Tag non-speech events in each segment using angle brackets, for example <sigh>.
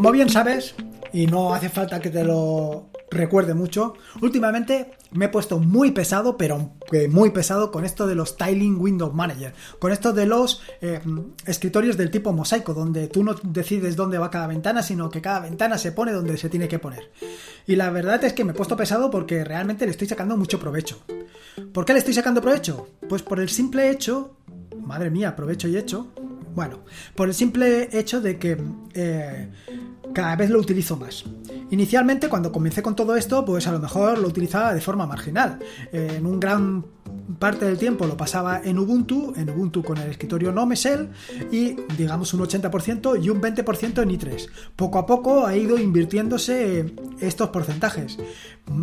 Como bien sabes, y no hace falta que te lo recuerde mucho, últimamente me he puesto muy pesado, pero muy pesado con esto de los Styling Window Manager, con esto de los eh, escritorios del tipo mosaico, donde tú no decides dónde va cada ventana, sino que cada ventana se pone donde se tiene que poner. Y la verdad es que me he puesto pesado porque realmente le estoy sacando mucho provecho. ¿Por qué le estoy sacando provecho? Pues por el simple hecho, madre mía, provecho y hecho, bueno, por el simple hecho de que eh, cada vez lo utilizo más. Inicialmente, cuando comencé con todo esto, pues a lo mejor lo utilizaba de forma marginal. En un gran parte del tiempo lo pasaba en Ubuntu, en Ubuntu con el escritorio Nomesel y digamos un 80% y un 20% en i3. Poco a poco ha ido invirtiéndose estos porcentajes.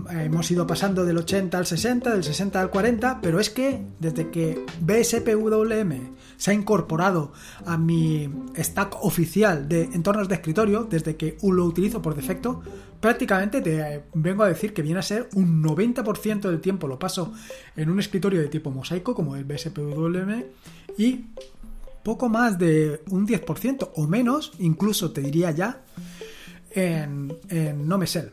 Hemos ido pasando del 80 al 60, del 60 al 40, pero es que desde que BSPWM se ha incorporado a mi stack oficial de entornos de escritorio, desde que lo utilizo por defecto, prácticamente te vengo a decir que viene a ser un 90% del tiempo lo paso en un escritorio de tipo mosaico como el BSPWM y poco más de un 10% o menos, incluso te diría ya, en, en Nomesel.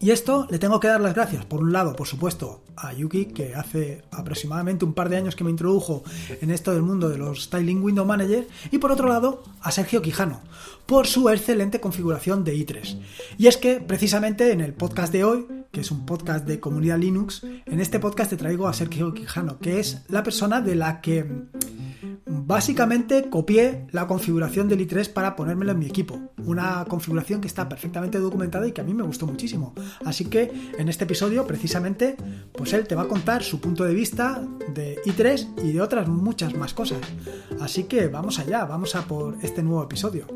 Y esto le tengo que dar las gracias, por un lado, por supuesto, a Yuki, que hace aproximadamente un par de años que me introdujo en esto del mundo de los Styling Window Manager, y por otro lado, a Sergio Quijano, por su excelente configuración de i3. Y es que, precisamente en el podcast de hoy, que es un podcast de comunidad Linux, en este podcast te traigo a Sergio Quijano, que es la persona de la que Básicamente copié la configuración del i3 para ponérmelo en mi equipo. Una configuración que está perfectamente documentada y que a mí me gustó muchísimo. Así que en este episodio, precisamente, pues él te va a contar su punto de vista de i3 y de otras muchas más cosas. Así que vamos allá, vamos a por este nuevo episodio.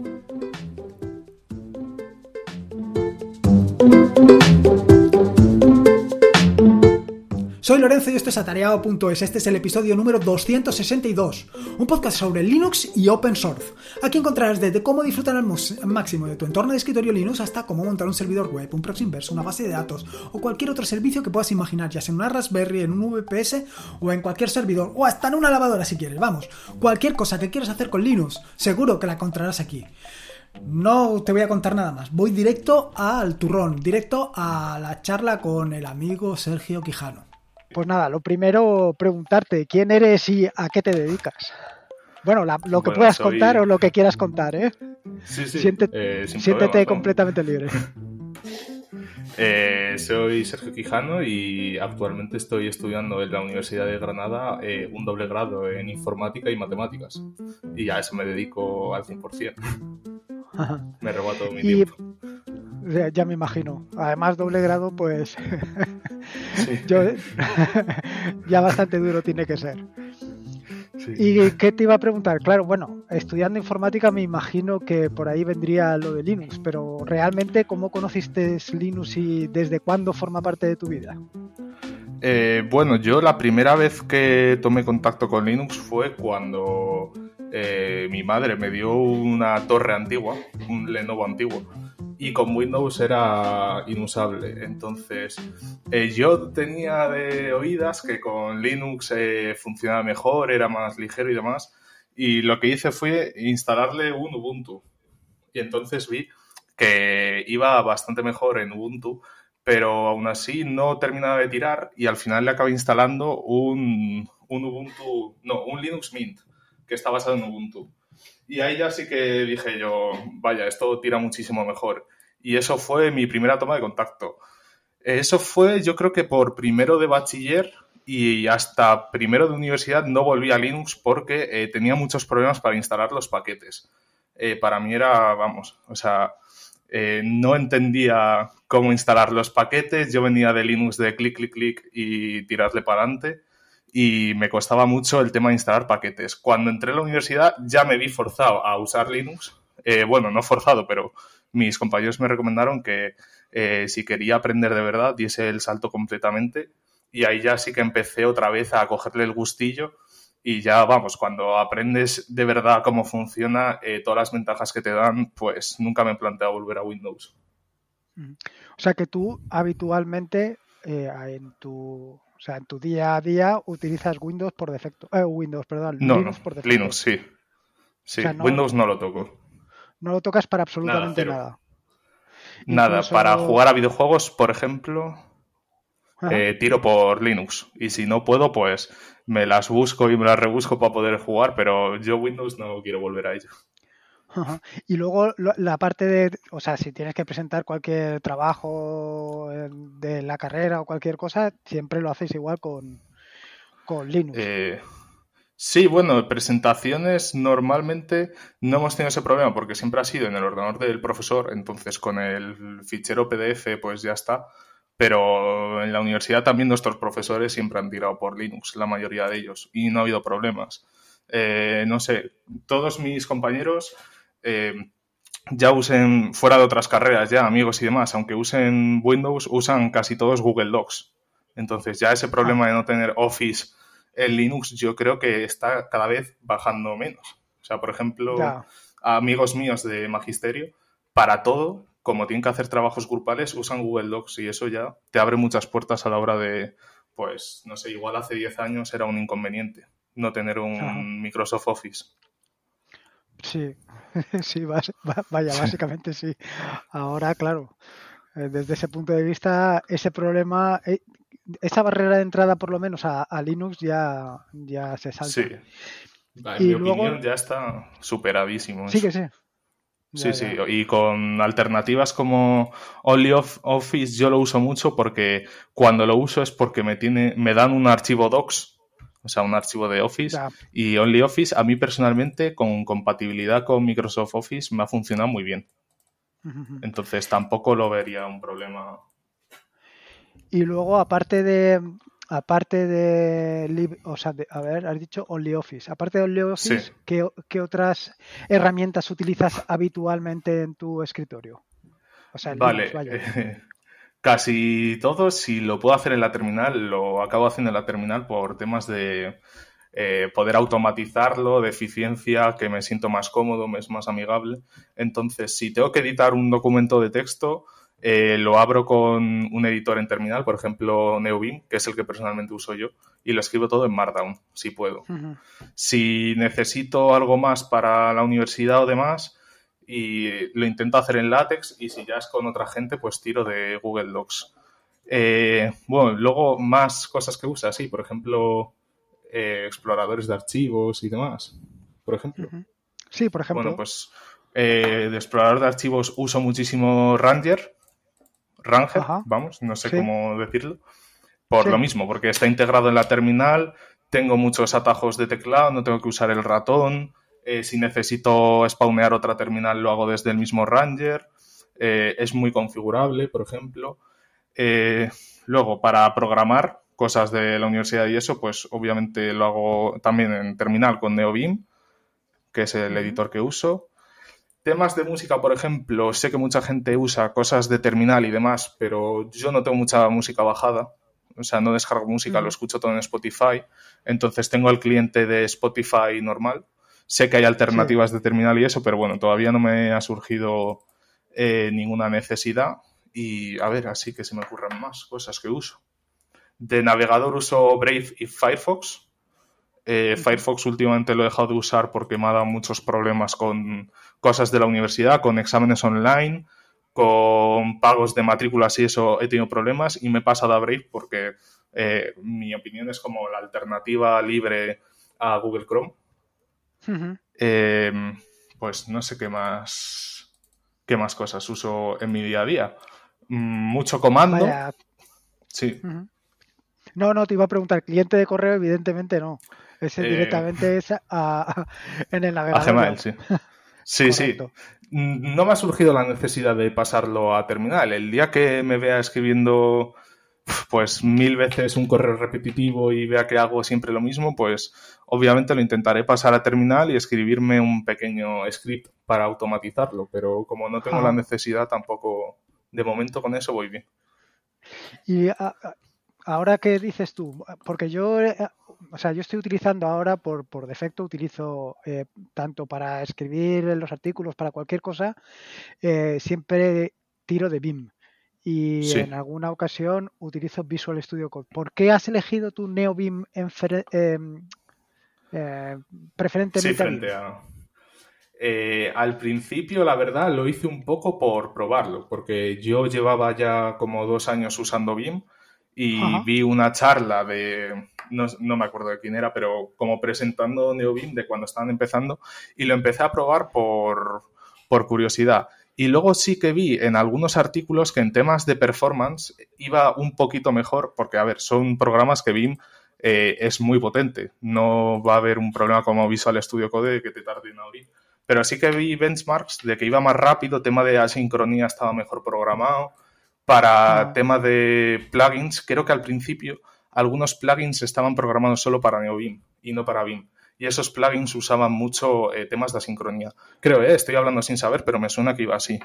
Soy Lorenzo y esto es atareado.es. Este es el episodio número 262, un podcast sobre Linux y Open Source. Aquí encontrarás desde cómo disfrutar al máximo de tu entorno de escritorio Linux hasta cómo montar un servidor web, un proxy inverso, una base de datos o cualquier otro servicio que puedas imaginar, ya sea en una Raspberry, en un VPS o en cualquier servidor o hasta en una lavadora si quieres. Vamos, cualquier cosa que quieras hacer con Linux, seguro que la encontrarás aquí. No te voy a contar nada más. Voy directo al turrón, directo a la charla con el amigo Sergio Quijano. Pues nada, lo primero preguntarte quién eres y a qué te dedicas. Bueno, lo que puedas contar o lo que quieras contar, ¿eh? Sí, sí. Siéntete, eh, completamente libre. <laughs> Eh, soy Sergio Quijano y actualmente estoy estudiando en la Universidad de Granada eh, un doble grado en informática y matemáticas. Y a eso me dedico al 100%. <laughs> me roba todo mi tiempo. Ya me imagino. Además, doble grado, pues <laughs> <laughs> ya bastante duro tiene que ser. ¿Y qué te iba a preguntar? Claro, bueno, estudiando informática me imagino que por ahí vendría lo de Linux, pero realmente, ¿cómo conociste Linux y desde cuándo forma parte de tu vida? Eh, bueno, yo la primera vez que tomé contacto con Linux fue cuando eh, mi madre me dio una torre antigua, un Lenovo antiguo, y con Windows era inusable. Entonces, eh, yo tenía de oídas que con Linux eh, funcionaba mejor, era más ligero y demás. Y lo que hice fue instalarle un Ubuntu. Y entonces vi que iba bastante mejor en Ubuntu, pero aún así no terminaba de tirar y al final le acabé instalando un, un Ubuntu, no, un Linux Mint, que está basado en Ubuntu. Y ahí ya sí que dije yo, vaya, esto tira muchísimo mejor. Y eso fue mi primera toma de contacto. Eso fue, yo creo que por primero de bachiller y hasta primero de universidad no volví a Linux porque eh, tenía muchos problemas para instalar los paquetes. Eh, para mí era, vamos, o sea, eh, no entendía cómo instalar los paquetes. Yo venía de Linux de clic, clic, clic y tirarle para adelante y me costaba mucho el tema de instalar paquetes. Cuando entré a la universidad ya me vi forzado a usar Linux. Bueno, no forzado, pero mis compañeros me recomendaron que eh, si quería aprender de verdad diese el salto completamente y ahí ya sí que empecé otra vez a cogerle el gustillo y ya vamos, cuando aprendes de verdad cómo funciona, eh, todas las ventajas que te dan, pues nunca me he planteado volver a Windows. O sea que tú habitualmente en tu o sea, en tu día a día utilizas Windows por defecto. Eh, Windows, perdón. No, Linux por defecto. Linux, sí. Sí, Windows no lo toco. No lo tocas para absolutamente nada. Nada, para jugar a videojuegos, por ejemplo, eh, tiro por Linux. Y si no puedo, pues me las busco y me las rebusco para poder jugar, pero yo Windows no quiero volver a ello. Y luego la parte de, o sea, si tienes que presentar cualquier trabajo de la carrera o cualquier cosa, siempre lo haces igual con, con Linux. Eh, sí, bueno, presentaciones normalmente no hemos tenido ese problema porque siempre ha sido en el ordenador del profesor, entonces con el fichero PDF pues ya está. Pero en la universidad también nuestros profesores siempre han tirado por Linux, la mayoría de ellos, y no ha habido problemas. Eh, no sé, todos mis compañeros eh, ya usen, fuera de otras carreras ya, amigos y demás, aunque usen Windows, usan casi todos Google Docs. Entonces ya ese problema de no tener Office en Linux yo creo que está cada vez bajando menos. O sea, por ejemplo, amigos míos de magisterio, para todo, como tienen que hacer trabajos grupales, usan Google Docs y eso ya te abre muchas puertas a la hora de, pues, no sé, igual hace 10 años era un inconveniente no tener un Microsoft Office. Sí, <laughs> sí, vaya, básicamente sí. Ahora, claro, eh, desde ese punto de vista, ese problema, eh, esa barrera de entrada por lo menos a, Linux ya, ya se salta. Sí. En mi opinión ya está superadísimo. Sí que sí. sí, sí, y con alternativas como OnlyOffice yo lo uso mucho porque cuando lo uso es porque me, tiene, me dan un archivo docs o sea, un archivo de Office. Y OnlyOffice, a mí personalmente, con compatibilidad con Microsoft Office, me ha funcionado muy bien. Entonces tampoco lo vería un problema. Y luego, aparte de. Aparte de, o sea, a ver, has dicho OnlyOffice. Aparte de OnlyOffice, ¿qué, otras herramientas utilizas habitualmente en tu escritorio? O sea, vale. <laughs> Casi todo, si lo puedo hacer en la terminal, lo acabo haciendo en la terminal por temas de eh, poder automatizarlo, de eficiencia, que me siento más cómodo, me es más amigable. Entonces, si tengo que editar un documento de texto, eh, lo abro con un editor en terminal, por ejemplo, NeoBeam, que es el que personalmente uso yo, y lo escribo todo en Markdown, si puedo. Si necesito algo más para la universidad o demás, y lo intento hacer en látex y si ya es con otra gente, pues tiro de Google Docs. Eh, bueno, luego más cosas que usa, sí, por ejemplo, eh, exploradores de archivos y demás, por ejemplo. Sí, por ejemplo. Bueno, pues de explorador de archivos uso muchísimo Ranger, Ranger, vamos, no sé cómo decirlo, por lo mismo, porque está integrado en la terminal, tengo muchos atajos de teclado, no tengo que usar el ratón, eh, si necesito spawnear otra terminal, lo hago desde el mismo Ranger. Eh, es muy configurable, por ejemplo. Eh, luego, para programar cosas de la universidad y eso, pues obviamente lo hago también en terminal con NeoBeam, que es el editor que uso. Temas de música, por ejemplo, sé que mucha gente usa cosas de terminal y demás, pero yo no tengo mucha música bajada. O sea, no descargo música, lo escucho todo en Spotify. Entonces tengo el cliente de Spotify normal Sé que hay alternativas de terminal y eso, pero bueno, todavía no me ha surgido eh, ninguna necesidad. Y a ver, así que se me ocurren más cosas que uso. De navegador uso Brave y Firefox. Eh, Firefox últimamente lo he dejado de usar porque me ha dado muchos problemas con cosas de la universidad, con exámenes online, con pagos de matrículas y eso he tenido problemas y me he pasado a Brave porque eh, mi opinión es como la alternativa libre a Google Chrome Em, pues no sé qué más, qué más cosas uso en mi día a día. Mm, mucho comando. Sí. No, no, te iba a preguntar, cliente de correo, evidentemente no. Ese eh, directamente es <laughs> en el navegador. A Gmail, <laughs> sí. Sí, sí. Mm, no me ha surgido la necesidad de pasarlo a terminal. El día que me vea escribiendo pues mil veces un correo repetitivo y vea que hago siempre lo mismo, pues obviamente lo intentaré pasar a terminal y escribirme un pequeño script para automatizarlo, pero como no tengo la necesidad tampoco, de momento con eso voy bien. Y ahora que dices tú, porque yo, eh, o sea, yo estoy utilizando ahora por, por defecto, utilizo eh, tanto para escribir los artículos, para cualquier cosa, eh, siempre tiro de BIM y en alguna ocasión utilizo Visual Studio Code. ¿Por qué has elegido tu NeoBeam en, em, eh, preferentemente? Sí, frente a... Eh, al principio, la verdad, lo hice un poco por probarlo, porque yo llevaba ya como dos años usando BIM y vi una charla de, no, no, me acuerdo de quién era, pero como presentando NeoBIM de cuando estaban empezando y lo empecé a probar por, por curiosidad. Y luego sí que vi en algunos artículos que en temas de performance iba un poquito mejor, porque, a ver, son programas que BIM eh, es muy potente. No va a haber un problema como Visual Studio Code que te tarde en abrir. Pero sí que vi benchmarks de que iba más rápido, tema de asincronía estaba mejor programado. Para ah. tema de plugins, creo que al principio algunos plugins estaban programados solo para NeoBeam y no para BIM y esos plugins usaban mucho eh, temas de asincronía. Creo, eh, estoy hablando sin saber, pero me suena que iba así.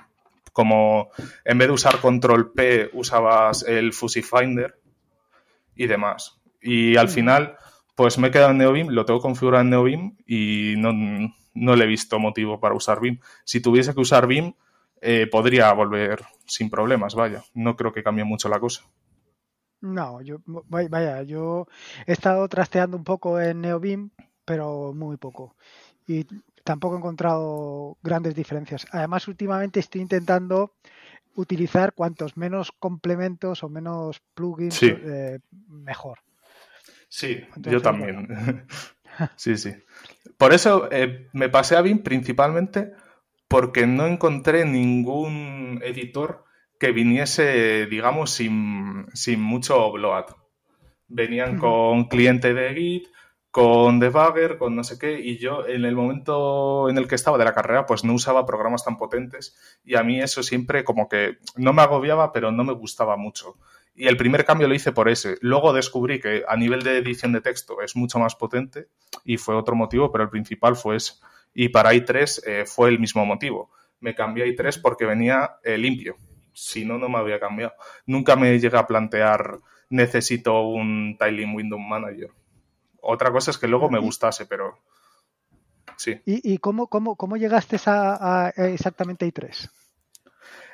Como en vez de usar control P usabas el Fuzzy Finder y demás. Y al final, pues me he quedado en NeoBeam, lo tengo configurado en NeoBeam y no, no le he visto motivo para usar BIM. Si tuviese que usar BIM, eh, podría volver sin problemas, vaya. No creo que cambie mucho la cosa. No, yo vaya, yo he estado trasteando un poco en NeoBeam pero muy poco. Y tampoco he encontrado grandes diferencias. Además, últimamente estoy intentando utilizar cuantos menos complementos o menos plugins eh, mejor. Sí, yo también. <laughs> sí, sí. Por eso eh, me pasé a BIM principalmente porque no encontré ningún editor que viniese, digamos, sin, sin mucho bloat. Venían con cliente de Git, con debugger, con no sé qué, y yo en el momento en el que estaba de la carrera, pues no usaba programas tan potentes y a mí eso siempre como que no me agobiaba, pero no me gustaba mucho. Y el primer cambio lo hice por ese. Luego descubrí que a nivel de edición de texto es mucho más potente y fue otro motivo, pero el principal fue ese. Y para i3 eh, fue el mismo motivo. Me cambié a i3 porque venía eh, limpio. Si no, no me había cambiado. Nunca me llegué a plantear necesito un Tiling Window Manager. Otra cosa es que luego me gustase, pero sí. ¿Y, cómo, cómo, cómo, llegaste a, exactamente a i3?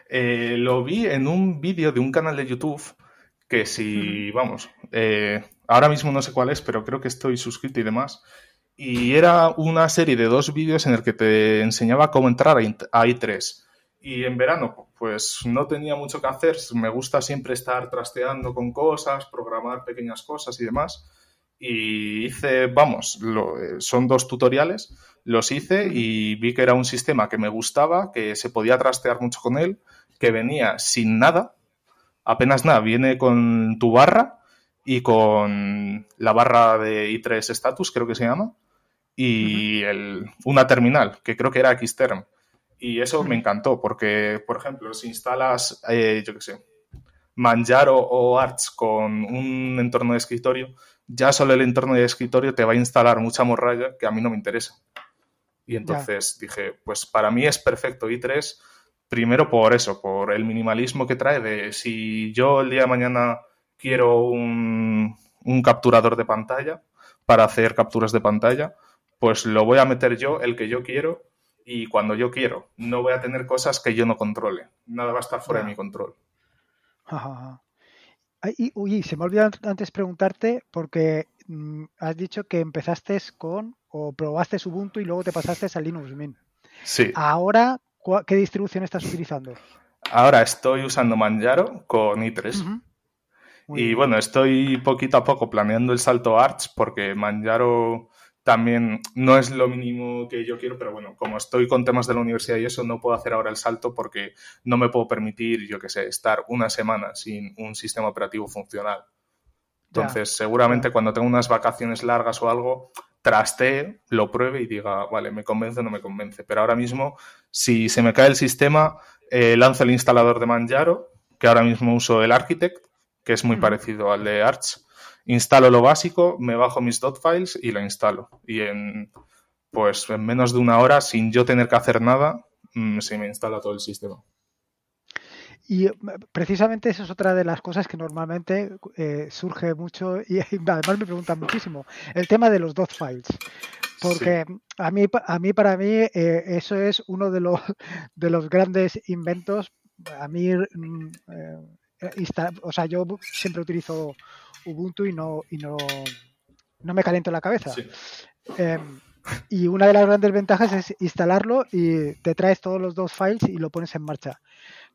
Eh, lo vi en un vídeo de un canal de YouTube que si, vamos, eh, ahora mismo no sé cuál es, pero creo que estoy suscrito y demás. Y era una serie de dos vídeos en el que te enseñaba cómo entrar a i3. Y en verano, pues no tenía mucho que hacer. Me gusta siempre estar trasteando con cosas, programar pequeñas cosas y demás y hice, vamos, eh, son dos tutoriales, los hice y vi que era un sistema que me gustaba, que se podía trastear mucho con él, que venía sin nada, apenas nada, viene con tu barra y con la barra de i3 Status, creo que se llama, y el, una terminal, que creo que era Xterm. Y eso me encantó, porque, por ejemplo, si instalas, eh, yo qué sé, Manjaro o Arch con un entorno de escritorio, ya solo el entorno de escritorio te va a instalar mucha morralla que a mí no me interesa. Y entonces dije, pues para mí es perfecto i3, primero por eso, por el minimalismo que trae de si yo el día de mañana quiero un, un capturador de pantalla para hacer capturas de pantalla, pues lo voy a meter yo, el que yo quiero, y cuando yo quiero. No voy a tener cosas que yo no controle. Nada va a estar fuera de mi control. Uy, se me olvidó antes preguntarte porque mm, has dicho que empezaste con o probaste Ubuntu y luego te pasaste a Linux Mint. Sí. Ahora, ¿qué distribución estás utilizando? Ahora estoy usando Manjaro con i3. y bueno, estoy poquito a poco planeando el salto Arch porque Manjaro también no es lo mínimo que yo quiero, pero bueno, como estoy con temas de la universidad y eso, no puedo hacer ahora el salto porque no me puedo permitir, yo qué sé, estar una semana sin un sistema operativo funcional. Entonces, seguramente cuando tenga unas vacaciones largas o algo, trastee, lo pruebe y diga, vale, me convence o no me convence. Pero ahora mismo, si se me cae el sistema, eh, lanzo el instalador de Manjaro, que ahora mismo uso el Architect, que es muy parecido al de Arch instalo lo básico, me bajo mis dot files y lo instalo. Y en, pues, en menos de una hora, sin yo tener que hacer nada, mm, se me instala todo el sistema. Y eh, precisamente eso es otra de las cosas que normalmente eh, surge mucho <laughs> y además me preguntan muchísimo. El tema de los dot files. Porque a, mí, a mí, para mí, eh, eso es uno de los, <laughs> de los grandes inventos. A mí, mm, o sea, yo siempre utilizo Ubuntu y no, y no, no me caliento la cabeza. Em, y una de las grandes ventajas es instalarlo y te traes todos los dos files y lo pones en marcha.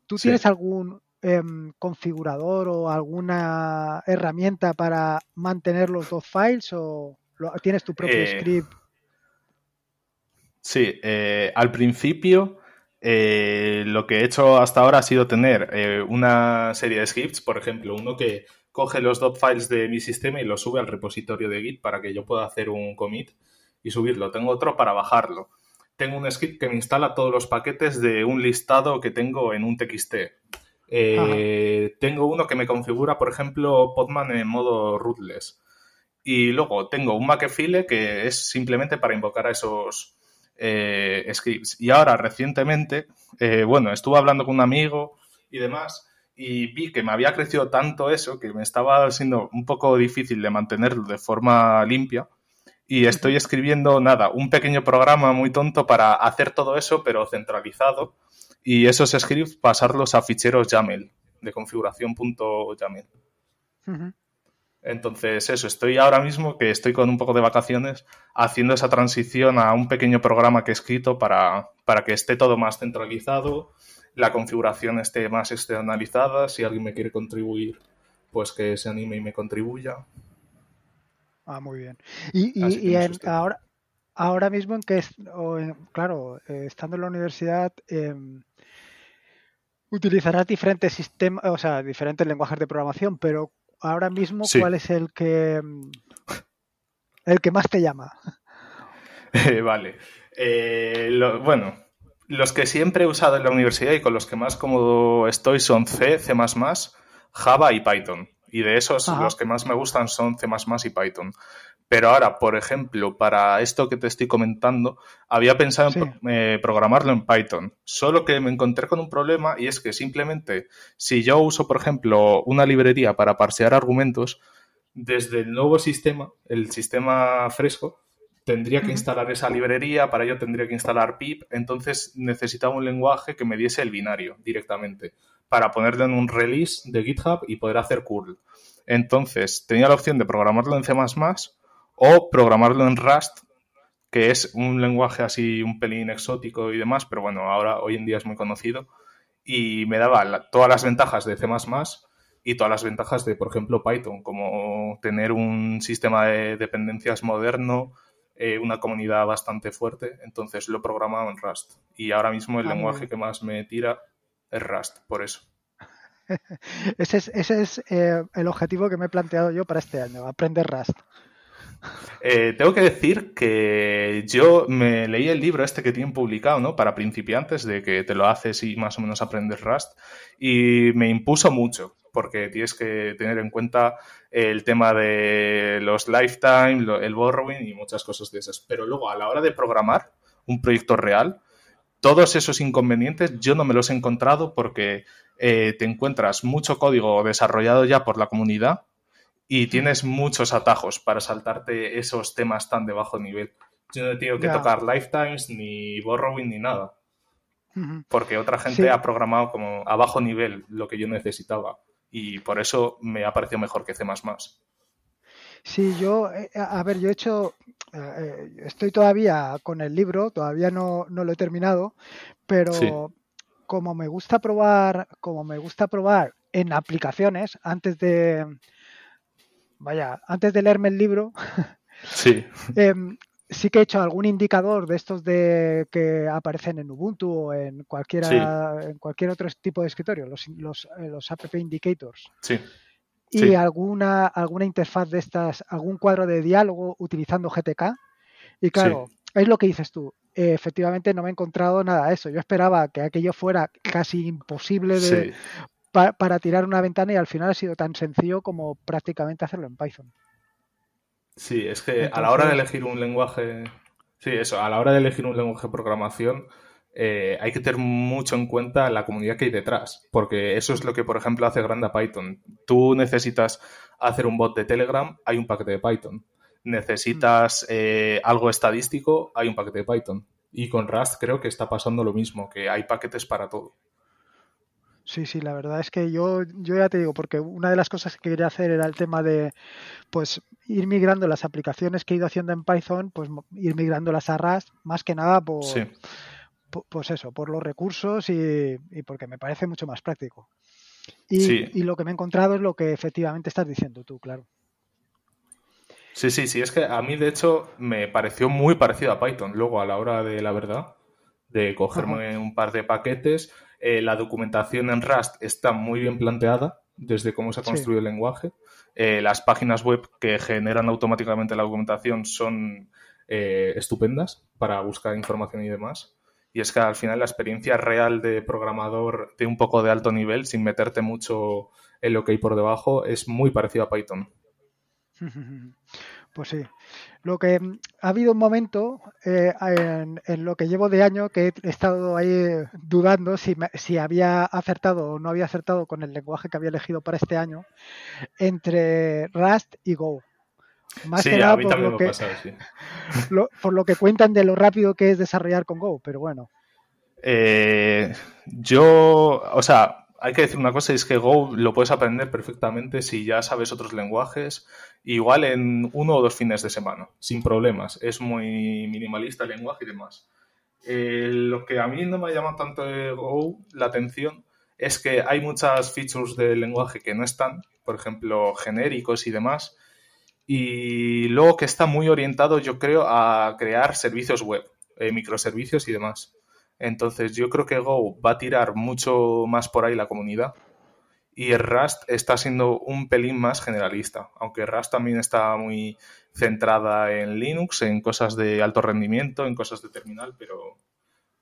¿Tú tienes algún em, configurador o alguna herramienta para mantener los dos files o tienes tu propio eh, script? Sí, eh, al principio eh, lo que he hecho hasta ahora ha sido tener una serie de scripts, por ejemplo, uno que coge los dot files de mi sistema y los sube al repositorio de Git para que yo pueda hacer un commit y subirlo. Tengo otro para bajarlo. Tengo un script que me instala todos los paquetes de un listado que tengo en un TXT. Eh, tengo uno que me configura, por ejemplo, Podman en modo rootless. Y luego tengo un Makefile que es simplemente para invocar a esos eh, scripts. Y ahora, recientemente, eh, bueno, estuve hablando con un amigo y demás, y vi que me había crecido tanto eso que me estaba siendo un poco difícil de mantenerlo de forma limpia y estoy escribiendo, nada, un pequeño programa muy tonto para hacer todo eso, pero centralizado, y esos scripts pasarlos a ficheros YAML, de configuración.yaml. Entonces, eso, estoy ahora mismo, que estoy con un poco de vacaciones, haciendo esa transición a un pequeño programa que he escrito para, para que esté todo más centralizado, la configuración esté más externalizada, si alguien me quiere contribuir, pues que se anime y me contribuya. Ah, muy bien. Y, ahora, ahora mismo en que, claro, eh, estando en la universidad, em, utilizarás diferentes sistemas, o sea, diferentes lenguajes de programación, pero ahora mismo, ¿cuál es el que em, el que más te llama? <laughs> vale. Eh, bueno, los que siempre he usado en la universidad y con los que más cómodo estoy son C, C++, Java y Python. Y de esos, los que más me gustan son C y Python. Pero ahora, por ejemplo, para esto que te estoy comentando, había pensado en eh, programarlo en Python. Solo que me encontré con un problema y es que simplemente si yo uso, por ejemplo, una librería para parsear argumentos, desde el nuevo sistema, el sistema fresco, tendría que instalar esa librería, para ello tendría que instalar pip, entonces necesitaba un lenguaje que me diese el binario directamente para ponerlo en un release de GitHub y poder hacer curl. Entonces, tenía la opción de programarlo en C++ o programarlo en Rust, que es un lenguaje así un pelín exótico y demás, pero bueno, ahora hoy en día es muy conocido y me daba todas las ventajas de C++ y todas las ventajas de, por ejemplo, Python, como tener un sistema de dependencias moderno, eh, una comunidad bastante fuerte, entonces lo he programado en Rust. Y ahora mismo el ah, lenguaje que más me tira es Rust, por eso. <laughs> ese es, ese es eh, el objetivo que me he planteado yo para este año, aprender Rust. Eh, tengo que decir que yo me leí el libro este que tienen publicado, ¿no? Para principiantes, de que te lo haces y más o menos aprendes Rust, y me impuso mucho, porque tienes que tener en cuenta el tema de los lifetime, el borrowing y muchas cosas de esas. Pero luego, a la hora de programar un proyecto real, todos esos inconvenientes yo no me los he encontrado porque eh, te encuentras mucho código desarrollado ya por la comunidad y tienes muchos atajos para saltarte esos temas tan de bajo nivel. Yo no he tenido que tocar lifetimes, ni borrowing, ni nada. Porque otra gente ha programado como a bajo nivel lo que yo necesitaba. Y por eso me ha parecido mejor que C. Sí, yo, eh, a ver, yo he hecho, eh, estoy todavía con el libro, todavía no, lo he terminado, pero como me gusta probar, como me gusta probar en aplicaciones antes de, vaya, antes de leerme el libro, <laughs> sí. <laughs> Em, sí que he hecho algún indicador de estos de que aparecen en Ubuntu o en cualquiera, en cualquier otro tipo de escritorio, los, los, eh, los app indicators. Sí y alguna, alguna interfaz de estas, algún cuadro de diálogo utilizando GTK. Y claro, es lo que dices tú. efectivamente no me he encontrado nada de eso. Yo esperaba que aquello fuera casi imposible de, para tirar una ventana y al final ha sido tan sencillo como prácticamente hacerlo en Python. Sí, es que a la hora de elegir un lenguaje, sí, eso, a la hora de elegir un lenguaje de programación, eh, hay que tener mucho en cuenta la comunidad que hay detrás, porque eso es lo que, por ejemplo, hace grande a Python. Tú necesitas hacer un bot de Telegram, hay un paquete de Python. Necesitas eh, algo estadístico, hay un paquete de Python. Y con Rust creo que está pasando lo mismo, que hay paquetes para todo. Sí, sí, la verdad es que yo, yo ya te digo, porque una de las cosas que quería hacer era el tema de, pues, ir migrando las aplicaciones que he ido haciendo en Python, pues, ir migrándolas a Rust, más que nada por, pues eso, por los recursos y, porque me parece mucho más práctico. Y, y lo que me he encontrado es lo que efectivamente estás diciendo tú, claro. Sí, sí, sí, es que a mí de hecho me pareció muy parecido a Python. Luego a la hora de la verdad, de cogerme un par de paquetes, eh, la documentación en Rust está muy bien planteada desde cómo se ha construido el lenguaje. Eh, las páginas web que generan automáticamente la documentación son eh, estupendas para buscar información y demás. Y es que al final la experiencia real de programador de un poco de alto nivel, sin meterte mucho en lo que hay por debajo, es muy parecido a Python. <laughs> Pues sí. Lo que mm, ha habido un momento eh, en, lo que llevo de año que he estado ahí dudando si, si había acertado o no había acertado con el lenguaje que había elegido para este año entre Rust y Go. Más que nada por lo que, <laughs> por lo que cuentan de lo rápido que es desarrollar con Go, pero bueno. Eh, yo, o sea, hay que decir una cosa, es que Go lo puedes aprender perfectamente si ya sabes otros lenguajes, igual en uno o dos fines de semana, sin problemas. Es muy minimalista el lenguaje y demás. Eh, lo que a mí no me llama tanto la atención es que hay muchas features del lenguaje que no están, por ejemplo, genéricos y demás, y luego que está muy orientado, yo creo, a crear servicios web, eh, microservicios y demás. Entonces yo creo que Go va a tirar mucho más por ahí la comunidad y Rust está siendo un pelín más generalista, aunque Rust también está muy centrada en Linux, en cosas de alto rendimiento, en cosas de terminal, pero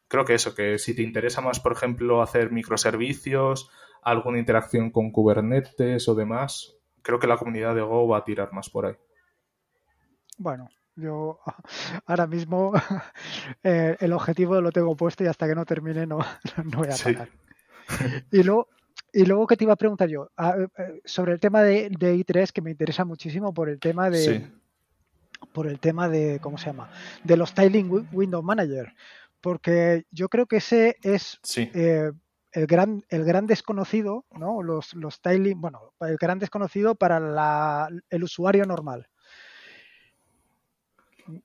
creo que eso, que si te interesa más, por ejemplo, hacer microservicios, alguna interacción con Kubernetes o demás, creo que la comunidad de Go va a tirar más por ahí. Bueno, yo <laughs> ahora mismo <laughs> eh, el objetivo lo tengo puesto y hasta que no termine no, <laughs> no voy a parar. Y luego, y luego que te iba a preguntar yo, ah, eh, sobre el tema de, I3, que me interesa muchísimo por el tema de por el tema de, ¿cómo se llama? De los Styling Window Manager. Porque yo creo que ese es eh, el gran, el gran desconocido, ¿no? Los, los styling, bueno, el gran desconocido para la, el usuario normal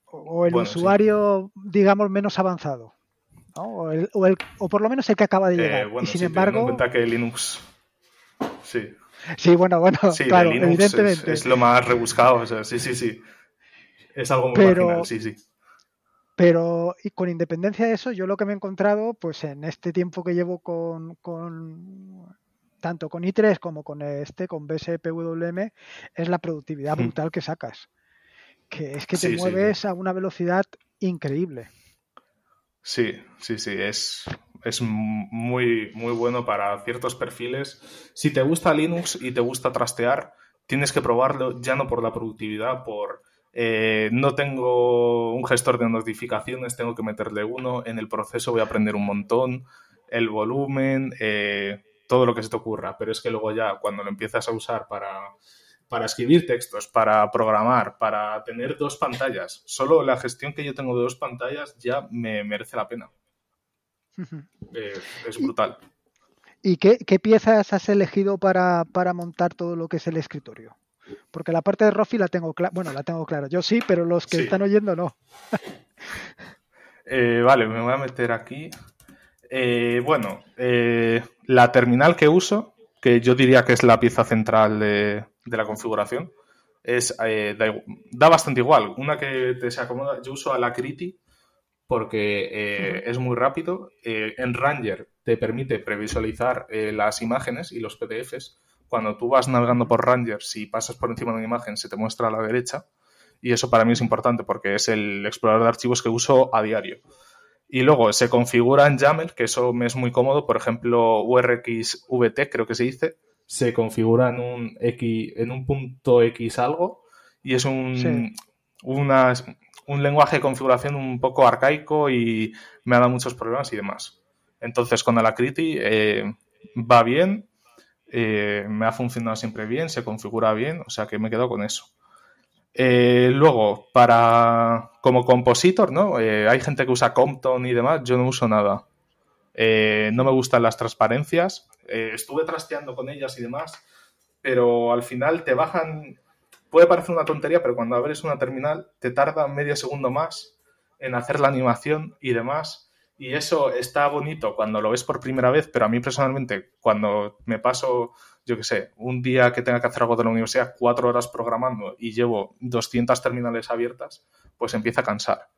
o el usuario, digamos, menos avanzado. O, el, o, por lo menos el que acaba de llegar. Eh, y sin embargo. En cuenta que Linux. Sí. Sí, bueno, bueno, claro, evidentemente. Es, lo más rebuscado, o sea, sí, sí, sí. Es algo muy pero, sí, sí. Pero y con independencia de eso, yo lo que me he encontrado, pues en este tiempo que llevo con, con tanto con i3 como con este, con BSPWM, es la productividad hmm. brutal que sacas que es que te mueves a una velocidad increíble. Sí, sí, sí, es, es muy, muy bueno para ciertos perfiles. Si te gusta Linux y te gusta trastear, tienes que probarlo ya no por la productividad, por eh, no tengo un gestor de notificaciones, tengo que meterle uno, en el proceso voy a aprender un montón, el volumen, eh, todo lo que se te ocurra, pero es que luego ya cuando lo empiezas a usar para para escribir textos, para programar, para tener dos pantallas. Solo la gestión que yo tengo de dos pantallas ya me merece la pena. Eh, es brutal. ¿Y qué, piezas has elegido para, montar todo lo que es el escritorio? Porque la parte de Rofi la tengo clara. Bueno, la tengo clara. Yo sí, pero los que están oyendo no. Eh, vale, me voy a meter aquí. Eh, bueno, la terminal que uso, que yo diría que es la pieza central de, de la configuración es eh, da, bastante igual. Una que te se acomoda, yo uso a la Criti porque eh, es muy rápido. Eh, en Ranger te permite previsualizar las imágenes y los PDFs. Cuando tú vas navegando por Ranger, si pasas por encima de una imagen, se te muestra a la derecha. Y eso para mí es importante porque es el explorador de archivos que uso a diario. Y luego se configura en YAML, que eso me es muy cómodo. Por ejemplo, URXVT, creo que se dice, se configura en un X, en un punto X algo y es un, un lenguaje de configuración un poco arcaico y me ha dado muchos problemas y demás. Entonces con Alacrity eh, va bien, eh, me ha funcionado siempre bien, se configura bien, o sea que me quedo con eso. Eh, luego, para como compositor, ¿no? hay gente que usa Compton y demás, yo no uso nada. no me gustan las transparencias, Eh, estuve trasteando con ellas y demás, pero al final te bajan, puede parecer una tontería, pero cuando abres una terminal te tarda medio segundo más en hacer la animación y demás. Y eso está bonito cuando lo ves por primera vez, pero a mí personalmente, cuando me paso, yo qué sé, un día que tenga que hacer algo de la universidad, cuatro horas programando y llevo 200 terminales abiertas, pues empieza a cansar.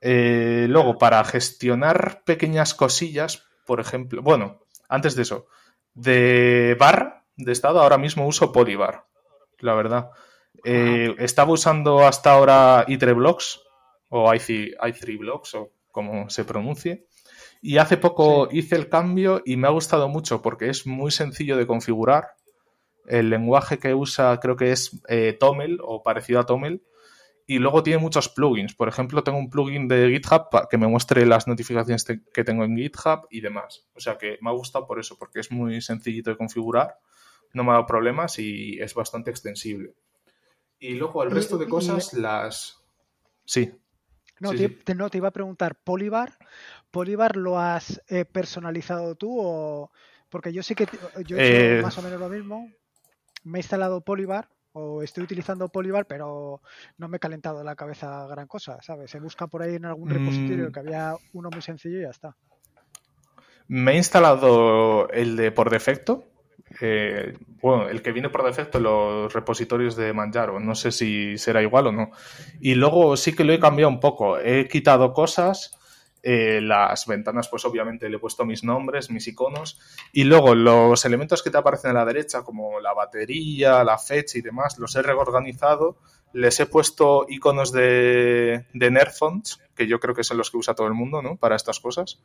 Eh, luego, para gestionar pequeñas cosillas, por ejemplo, bueno, antes de eso, de bar de estado, ahora mismo uso Polybar, la verdad. Eh, estaba usando hasta ahora i3 Blocks o i3, Blocks o como se pronuncie. Y hace poco hice el cambio y me ha gustado mucho porque es muy sencillo de configurar. El lenguaje que usa creo que es eh, Tomel o parecido a Tomel y luego tiene muchos plugins. Por ejemplo, tengo un plugin de GitHub para que me muestre las notificaciones que tengo en GitHub y demás. O sea que me ha gustado por eso, porque es muy sencillito de configurar, no me ha dado problemas y es bastante extensible. Y luego el resto de cosas las... Sí. No, te, no, te iba a preguntar, ¿Polybar? ¿Polybar lo has eh, personalizado tú o...? Porque yo sé que yo he hecho eh, más o menos lo mismo. Me he instalado Polybar o estoy utilizando Polybar, pero no me he calentado la cabeza gran cosa, ¿sabes? Se busca por ahí en algún repositorio mm. que había uno muy sencillo y ya está. Me he instalado el de por defecto. Eh, bueno, el que viene por defecto en los repositorios de Manjaro. No sé si será igual o no. Y luego sí que lo he cambiado un poco. He quitado cosas eh, las ventanas, pues obviamente le he puesto mis nombres, mis iconos. Y luego los elementos que te aparecen a la derecha, como la batería, la fecha y demás, los he reorganizado. Les he puesto iconos de, de que yo creo que son los que usa todo el mundo, ¿no? Para estas cosas.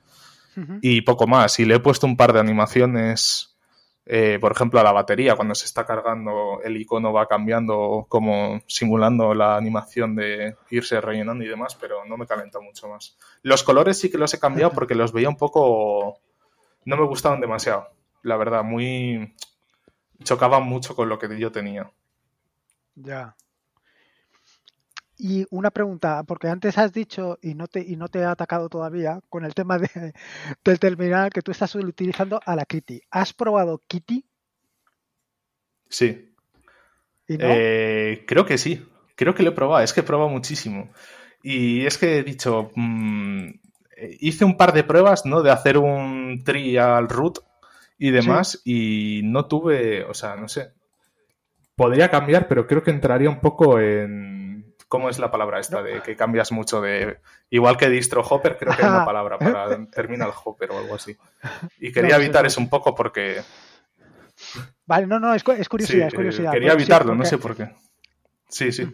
Y poco más. Y le he puesto un par de animaciones eh, por ejemplo, a la batería, cuando se está cargando, el icono va cambiando como simulando la animación de irse rellenando y demás, pero no me calenta mucho más. Los colores sí que los he cambiado porque los veía un poco... no me gustaban demasiado, la verdad, muy... chocaban mucho con lo que yo tenía. Ya. Y una pregunta, porque antes has dicho, y no te, y no te he atacado todavía, con el tema de, <laughs> del terminal que tú estás utilizando a la Kitty. ¿Has probado Kitty? Sí. Eh, creo que sí. Creo que lo he probado. Es que he probado muchísimo. Y es que he dicho, mm, hice un par de pruebas, ¿no? De hacer un trial root y demás, y no tuve, o sea, no sé. Podría cambiar, pero creo que entraría un poco en ¿Cómo es la palabra esta de que cambias mucho de... Igual que distro hopper, creo que hay una <laughs> palabra para terminal hopper o algo así. Y quería evitar eso un poco porque... Vale, no, no, es, curiosidad, es curiosidad. Quería evitarlo, no sé por qué. Sí, sí.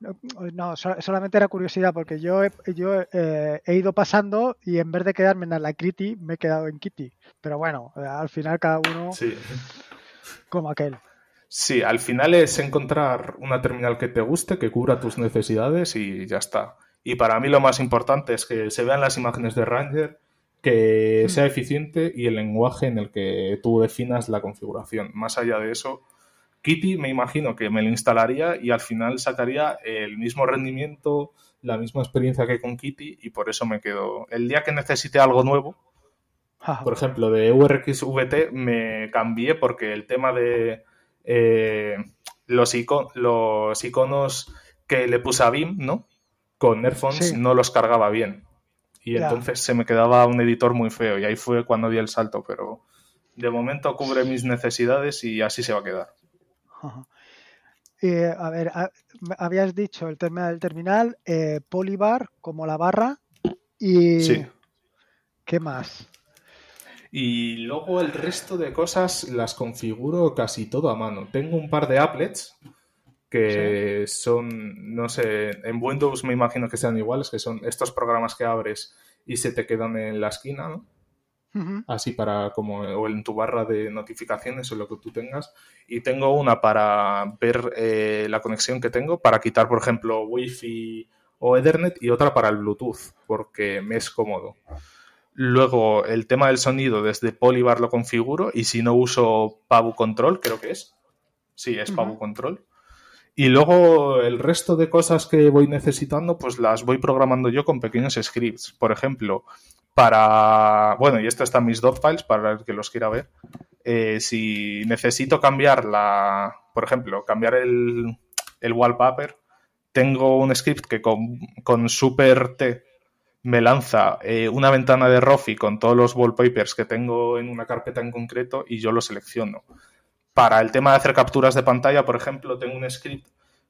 No, solamente era curiosidad porque yo, he, yo eh, he ido pasando y en vez de quedarme en la Kitty me he quedado en Kitty. Pero bueno, al final cada uno como aquel. Sí, al final es encontrar una terminal que te guste, que cubra tus necesidades y ya está. Y para mí lo más importante es que se vean las imágenes de Ranger, que sea eficiente y el lenguaje en el que tú definas la configuración. Más allá de eso, Kitty me imagino que me lo instalaría y al final sacaría el mismo rendimiento, la misma experiencia que con Kitty y por eso me quedo. El día que necesite algo nuevo, por ejemplo, de URXVT me cambié porque el tema de eh, los, los iconos que le puse a BIM, ¿no? Con Nerfons no los cargaba bien. Y entonces se me quedaba un editor muy feo y ahí fue cuando di el salto, pero de momento cubre mis necesidades y así se va a quedar. <laughs> Eh, a ver, habías dicho el tema del terminal, eh, Polybar como la barra y... Sí. ¿Qué más? Y luego el resto de cosas las configuro casi todo a mano. Tengo un par de applets que son, no sé, en Windows me imagino que sean iguales, que son estos programas que abres y se te quedan en la esquina, ¿no? Así para como, o en tu barra de notificaciones o lo que tú tengas. Y tengo una para ver eh, la conexión que tengo, para quitar, por ejemplo, Wi-Fi o Ethernet y otra para el Bluetooth, porque me es cómodo. Luego, el tema del sonido desde Polybar lo configuro y si no uso Pavu Control, creo que es. Sí, es Pavu Control. Y luego el resto de cosas que voy necesitando, pues las voy programando yo con pequeños scripts. Por ejemplo, para, bueno, y esto está en mis files para el que los quiera ver. Eh, si necesito cambiar la, por ejemplo, cambiar el, el wallpaper, tengo un script que con, con Super T me lanza eh, una ventana de Rofi con todos los wallpapers que tengo en una carpeta en concreto y yo lo selecciono. Para el tema de hacer capturas de pantalla, por ejemplo, tengo un script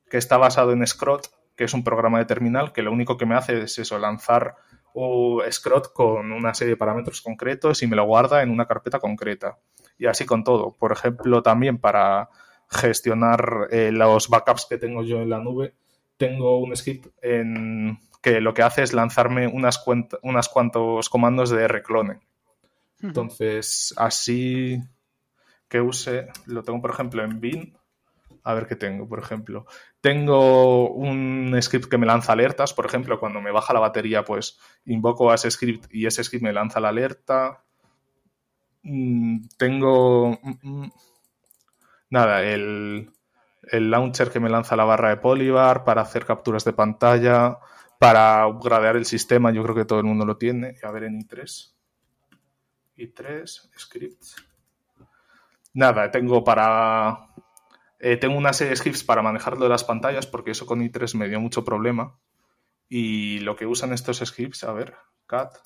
que está basado en Scrot, que es un programa de terminal que lo único que me hace es eso, lanzar un Scrot con una serie de parámetros concretos y me lo guarda en una carpeta concreta. Y así con todo. Por ejemplo, también para gestionar eh, los backups que tengo yo en la nube, tengo un script en, que lo que hace es lanzarme unas, unas cuantos comandos de reclone. Entonces, así que use, lo tengo por ejemplo en bin. A ver qué tengo, por ejemplo. Tengo un script que me lanza alertas, por ejemplo, cuando me baja la batería, pues invoco a ese script y ese script me lanza la alerta. Mm, tengo... Mm, mm, nada, el, el launcher que me lanza la barra de Polybar para hacer capturas de pantalla para upgradear el sistema, yo creo que todo el mundo lo tiene. A ver en i3. i3, scripts. Nada, tengo para. Eh, tengo una serie de scripts para manejarlo de las pantallas, porque eso con i3 me dio mucho problema. Y lo que usan estos scripts, a ver, cat,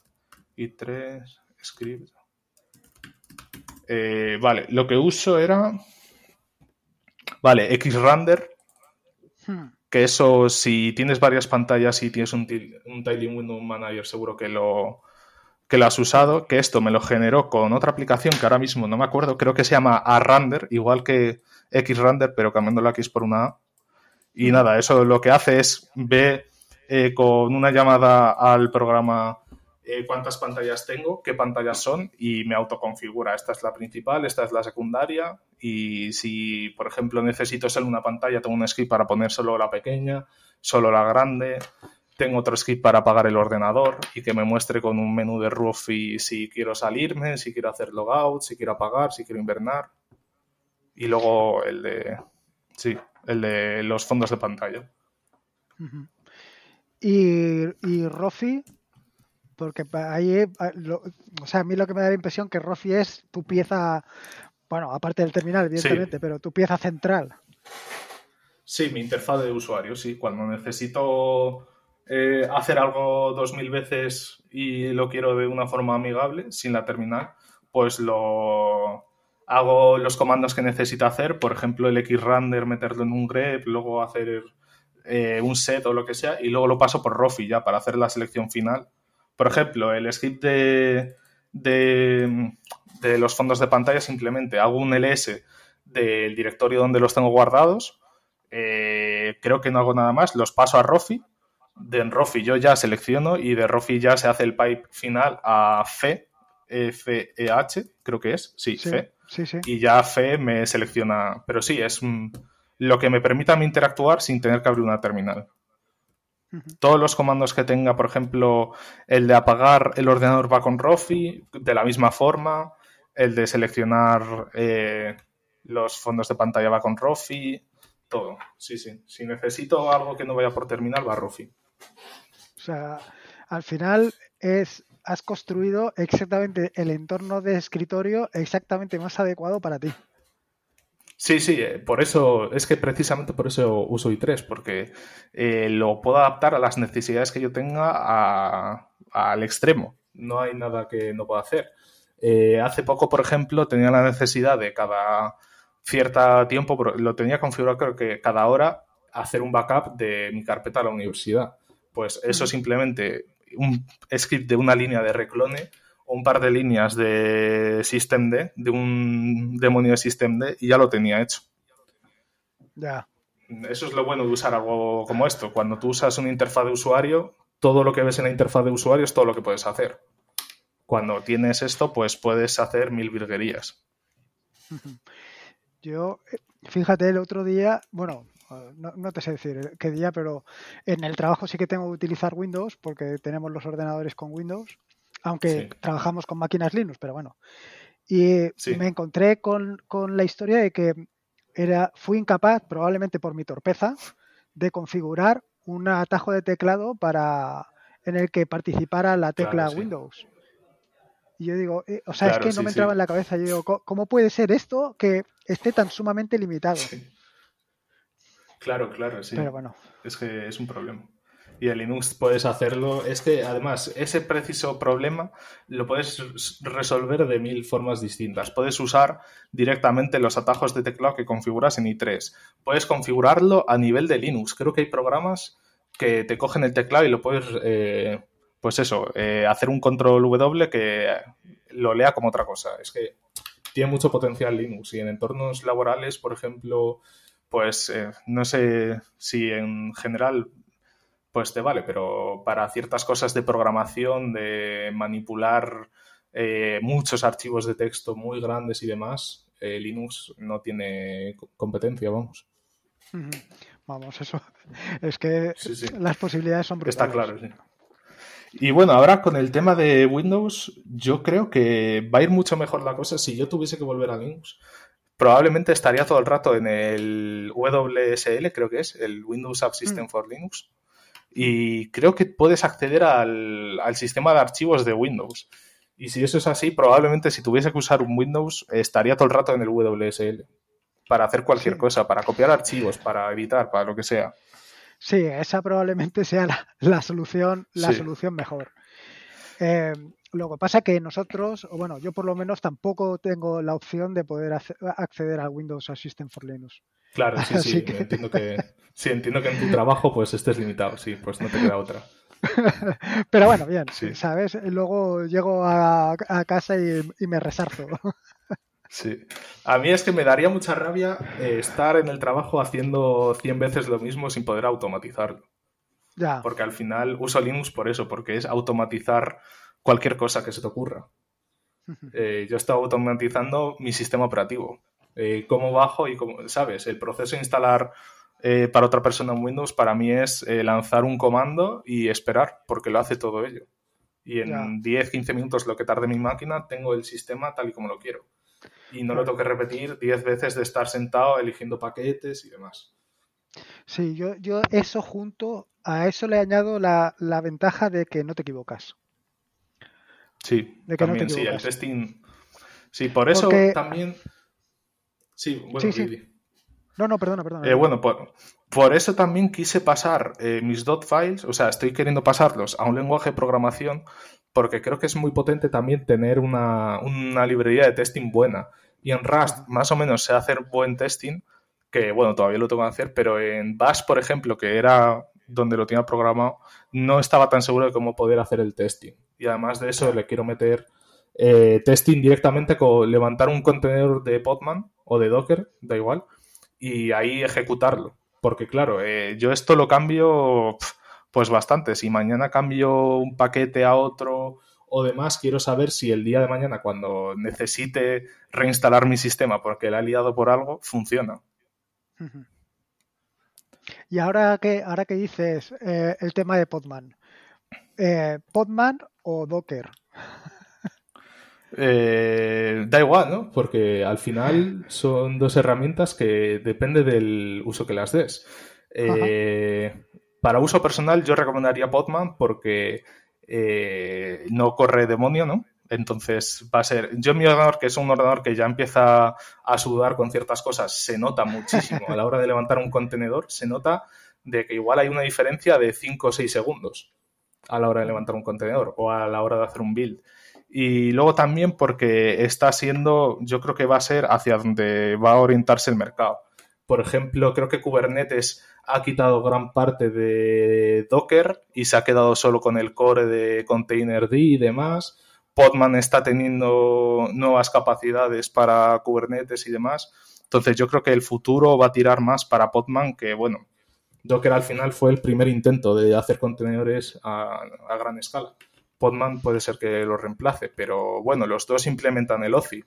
i3, script. Eh, vale, lo que uso era. Vale, xrender. Hmm que eso, si tienes varias pantallas y tienes un, un Tiling Window Manager, seguro que lo, que lo has usado, que esto me lo generó con otra aplicación que ahora mismo no me acuerdo, creo que se llama ARander, igual que XRander, pero cambiando la X por una A. Y nada, eso lo que hace es ve eh, con una llamada al programa eh, cuántas pantallas tengo, qué pantallas son y me autoconfigura. Esta es la principal, esta es la secundaria y si, por ejemplo, necesito solo una pantalla, tengo un script para poner solo la pequeña, solo la grande. Tengo otro script para apagar el ordenador y que me muestre con un menú de y si quiero salirme, si quiero hacer logout, si quiero apagar, si quiero invernar. Y luego el de, sí, el de los fondos de pantalla. Y, y Rofi, porque ahí, eh, o sea, a mí lo que me da la impresión que Rofi es tu pieza, bueno, aparte del terminal, evidentemente, pero tu pieza central. Sí, mi interfaz de usuario, sí. Cuando necesito eh, hacer algo dos mil veces y lo quiero de una forma amigable, sin la terminal, pues lo hago los comandos que necesito hacer, por ejemplo, el xrender, meterlo en un grep, luego hacer eh, un set o lo que sea, y luego lo paso por Rofi ya para hacer la selección final por ejemplo, el script de, de, los fondos de pantalla simplemente hago un ls del directorio donde los tengo guardados. Eh, creo que no hago nada más. Los paso a Rofi. De Rofi yo ya selecciono y de Rofi ya se hace el pipe final a FE, F-E-H, creo que es. Sí, FE. Y ya FE me selecciona. Pero sí, es lo que me permite a mí interactuar sin tener que abrir una terminal. Todos los comandos que tenga, por ejemplo, el de apagar el ordenador va con Rofi, de la misma forma, el de seleccionar eh, los fondos de pantalla va con Rofi, todo. Sí, sí. Si necesito algo que no vaya por terminal, va Rofi. O sea, al final es has construido exactamente el entorno de escritorio exactamente más adecuado para ti. Sí, sí, eh, por eso, es que precisamente por eso uso i3, porque eh, lo puedo adaptar a las necesidades que yo tenga al extremo. No hay nada que no pueda hacer. Eh, hace poco, por ejemplo, tenía la necesidad de cada cierto tiempo, lo tenía configurado creo que cada hora, hacer un backup de mi carpeta a la universidad. Pues eso simplemente, un script de una línea de reclone un par de líneas de systemd, de un demonio de systemd, y ya lo tenía hecho. Ya. Eso es lo bueno de usar algo como esto. Cuando tú usas una interfaz de usuario, todo lo que ves en la interfaz de usuario es todo lo que puedes hacer. Cuando tienes esto, pues puedes hacer mil virguerías. <laughs> Yo, eh, fíjate, el otro día, bueno, no, no, te sé decir qué día, pero en el trabajo sí que tengo que utilizar Windows porque tenemos los ordenadores con Windows aunque trabajamos con máquinas Linux, pero bueno. Y me encontré con, la historia de que era, fui incapaz, probablemente por mi torpeza, de configurar un atajo de teclado para en el que participara la tecla Windows. Y yo digo, eh, o sea, es que no me entraba en la cabeza. Yo digo, ¿cómo puede ser esto que esté tan sumamente limitado? Claro, claro, sí. Pero bueno. Es que es un problema y en Linux puedes hacerlo. Es que además ese preciso problema lo puedes resolver de mil formas distintas. Puedes usar directamente los atajos de teclado que configuras en i3. Puedes configurarlo a nivel de Linux. Creo que hay programas que te cogen el teclado y lo puedes, eh, pues eso, eh, hacer un control W que lo lea como otra cosa. Es que tiene mucho potencial Linux y en entornos laborales, por ejemplo, pues eh, no sé si en general pues te vale, pero para ciertas cosas de programación, de manipular eh, muchos archivos de texto muy grandes y demás, eh, Linux no tiene competencia, vamos. Vamos, eso <laughs> es que las posibilidades son brutales. Está claro, sí. Y bueno, ahora con el tema de Windows, yo creo que va a ir mucho mejor la cosa si yo tuviese que volver a Linux. Probablemente estaría todo el rato en el WSL, creo que es, el Windows App System mm. for Linux y creo que puedes acceder al, sistema de archivos de Windows. Y si eso es así, probablemente si tuviese que usar un Windows, estaría todo el rato en el WSL para hacer cualquier cosa, para copiar archivos, para editar, para lo que sea. Sí, esa probablemente sea la, solución, la solución mejor. Eh, lo que pasa que nosotros, o bueno, yo por lo menos tampoco tengo la opción de poder acceder al Windows Assistant for Linux. Claro, sí, <laughs> sí, entiendo que, sí, entiendo que en tu trabajo pues estés limitado, sí, pues no te queda otra. <laughs> Pero bueno, bien, ¿sabes? Luego llego a, casa y, me resarzo. <laughs> Sí. A mí es que me daría mucha rabia eh, estar en el trabajo haciendo 100 veces lo mismo sin poder automatizarlo. Ya. Porque al final uso Linux por eso, porque es automatizar cualquier cosa que se te ocurra. <laughs> Eh, yo estoy automatizando mi sistema operativo. Eh, cómo bajo y cómo, ¿sabes? El proceso de instalar eh, para otra persona en Windows para mí es eh, lanzar un comando y esperar, porque lo hace todo ello. Y en 10, 15 minutos, lo que tarde mi máquina, tengo el sistema tal y como lo quiero. Y no lo tengo que repetir 10 veces de estar sentado eligiendo paquetes y demás. Sí, yo, yo eso junto a eso le añado la, ventaja de que no te equivocas. Sí, también sí, el testing. Sí, por eso también Sí, bueno, No, no, perdona, perdona. Eh, bueno, por, por, eso también quise pasar eh, mis dot files, o sea, estoy queriendo pasarlos a un lenguaje de programación porque creo que es muy potente también tener una, librería de testing buena. Y en Rust más o menos sé hacer buen testing, que bueno, todavía lo tengo que hacer, pero en Bash, por ejemplo, que era donde lo tenía programado, no estaba tan seguro de cómo poder hacer el testing. Y además de eso le quiero meter eh, testing directamente con levantar un contenedor de Podman o de Docker, da igual, y ahí ejecutarlo. Porque claro, eh, yo esto lo cambio pues bastante. Si mañana cambio un paquete a otro o demás, quiero saber si el día de mañana, cuando necesite reinstalar mi sistema porque la he liado por algo, funciona. Y ahora que, ahora que dices eh, el tema de Podman, ¿Podman o Docker? Eh, da igual, ¿no? Porque al final son dos herramientas que depende del uso que las des. Eh, para uso personal yo recomendaría Podman porque eh, no corre demonio, ¿no? Entonces va a ser. Yo en mi ordenador, que es un ordenador que ya empieza a sudar con ciertas cosas, se nota muchísimo a la hora de levantar un contenedor, se nota de que igual hay una diferencia de 5 o 6 segundos a la hora de levantar un contenedor o a la hora de hacer un build. Y luego también porque está siendo, yo creo que va a ser hacia donde va a orientarse el mercado. Por ejemplo, creo que Kubernetes ha quitado gran parte de Docker y se ha quedado solo con el core de Containerd y demás. Podman está teniendo nuevas capacidades para Kubernetes y demás. Entonces yo creo que el futuro va a tirar más para Podman que, bueno, Docker al final fue el primer intento de hacer contenedores a gran escala. Podman puede ser que lo reemplace, pero bueno, los dos implementan el OCI,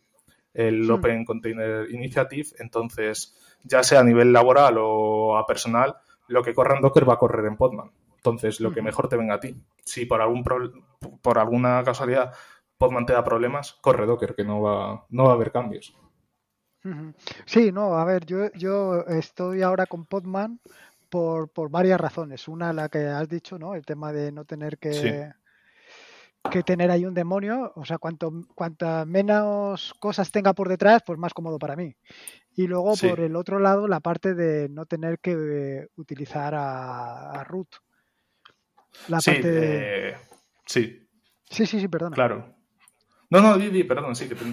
el hmm. Open Container Initiative, entonces ya sea a nivel laboral o a personal, lo que corra en Docker va a correr en Podman. Entonces, lo que hmm. mejor te venga a ti. Si por algún por alguna casualidad Podman te da problemas, corre Docker, que no va, no va a haber cambios. Sí, no, a ver, yo, yo estoy ahora con Podman por, por varias razones. Una, la que has dicho, ¿no? El tema de no tener que, que tener ahí un demonio. O sea, cuanto cuanta menos cosas tenga por detrás, pues más cómodo para mí. Y luego por el otro lado, la parte de no tener que utilizar a, root. La sí, parte eh, sí. Sí, sí, sí, perdona. Claro. No, no, Didi, perdón, sí, que te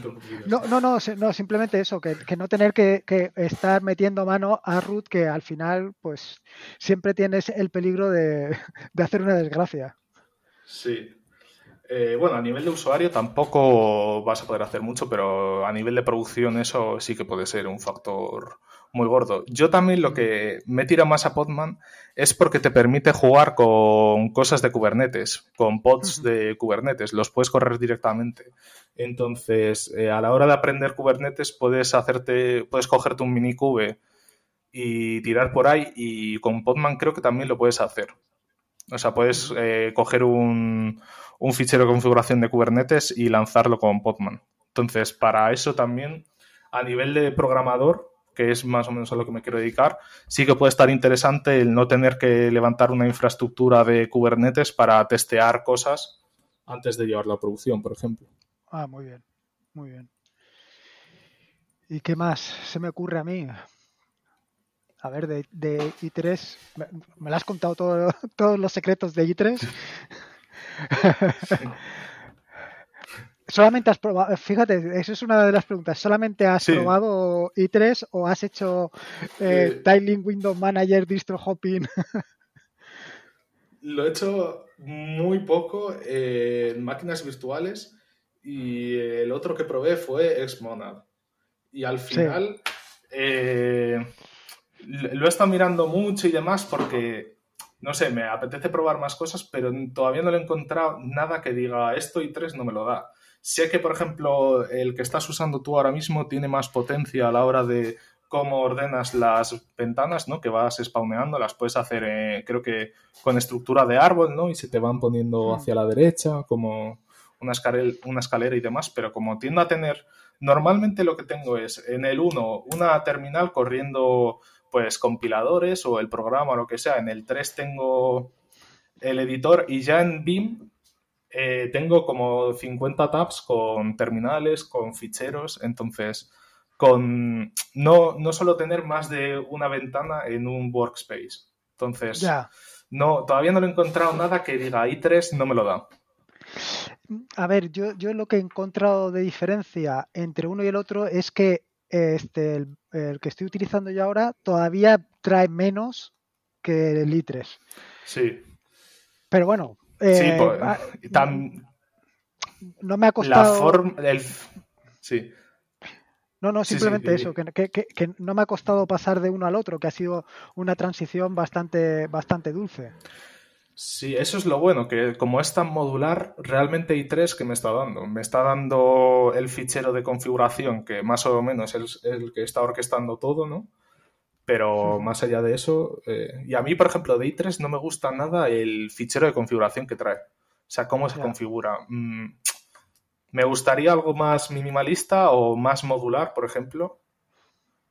No, no, no, no, simplemente eso, que, no tener que, estar metiendo mano a root, que al final, pues, siempre tienes el peligro de, de hacer una desgracia. Sí, eh, bueno, a nivel de usuario tampoco vas a poder hacer mucho, pero a nivel de producción eso sí que puede ser un factor muy gordo. Yo también lo que me tira más a Podman es porque te permite jugar con cosas de Kubernetes, con pods de Kubernetes, los puedes correr directamente. Entonces, eh, a la hora de aprender Kubernetes puedes hacerte, puedes cogerte un minikube y tirar por ahí y con Podman creo que también lo puedes hacer. O sea, puedes eh, coger un, un fichero de configuración de Kubernetes y lanzarlo con Podman. Entonces, para eso también, a nivel de programador, que es más o menos a lo que me quiero dedicar, sí que puede estar interesante el no tener que levantar una infraestructura de Kubernetes para testear cosas antes de llevarla a producción, por ejemplo. Ah, muy bien, muy bien. ¿Y qué más se me ocurre a mí? A ver, de, i3, me, lo has contado <laughs> todos los secretos de i3. <laughs> Solamente has probado, fíjate, esa es una de las preguntas. ¿Solamente has probado i3 o has hecho eh, Tiling Window Manager, Distro Hopping? <laughs> Lo he hecho muy poco en máquinas virtuales y el otro que probé fue Xmonad. Y al final eh, lo he estado mirando mucho y demás porque no sé, me apetece probar más cosas, pero todavía no le he encontrado nada que diga esto y tres no me lo da. Sé que, por ejemplo, el que estás usando tú ahora mismo tiene más potencia a la hora de cómo ordenas las ventanas, ¿no? Que vas spawneando, las puedes hacer, eh, creo que con estructura de árbol, ¿no? Y se te van poniendo hacia la derecha, como una escalera, una escalera y demás, pero como tiendo a tener, normalmente lo que tengo es en el 1 una terminal corriendo pues compiladores o el programa o lo que sea. En el 3 tengo el editor y ya en BIM eh, tengo como 50 tabs con terminales, con ficheros, entonces con no, no solo tener más de una ventana en un workspace. Entonces, no, todavía no lo he encontrado nada que diga i3 no me lo da. A ver, yo, yo lo que he encontrado de diferencia entre uno y el otro es que este, el, que estoy utilizando yo ahora todavía trae menos que el i3. Sí. Pero bueno. Eh, pues, no me ha costado. La forma. Sí. No, no, simplemente eso, que, que, no me ha costado pasar de uno al otro, que ha sido una transición bastante, bastante dulce. Sí, eso es lo bueno, que como es tan modular, realmente i3 que me está dando. Me está dando el fichero de configuración, que más o menos es el, que está orquestando todo, ¿no? Pero más allá de eso, eh, y a mí, por ejemplo, de i3 no me gusta nada el fichero de configuración que trae. O sea, cómo se configura. Mm, me gustaría algo más minimalista o más modular, por ejemplo,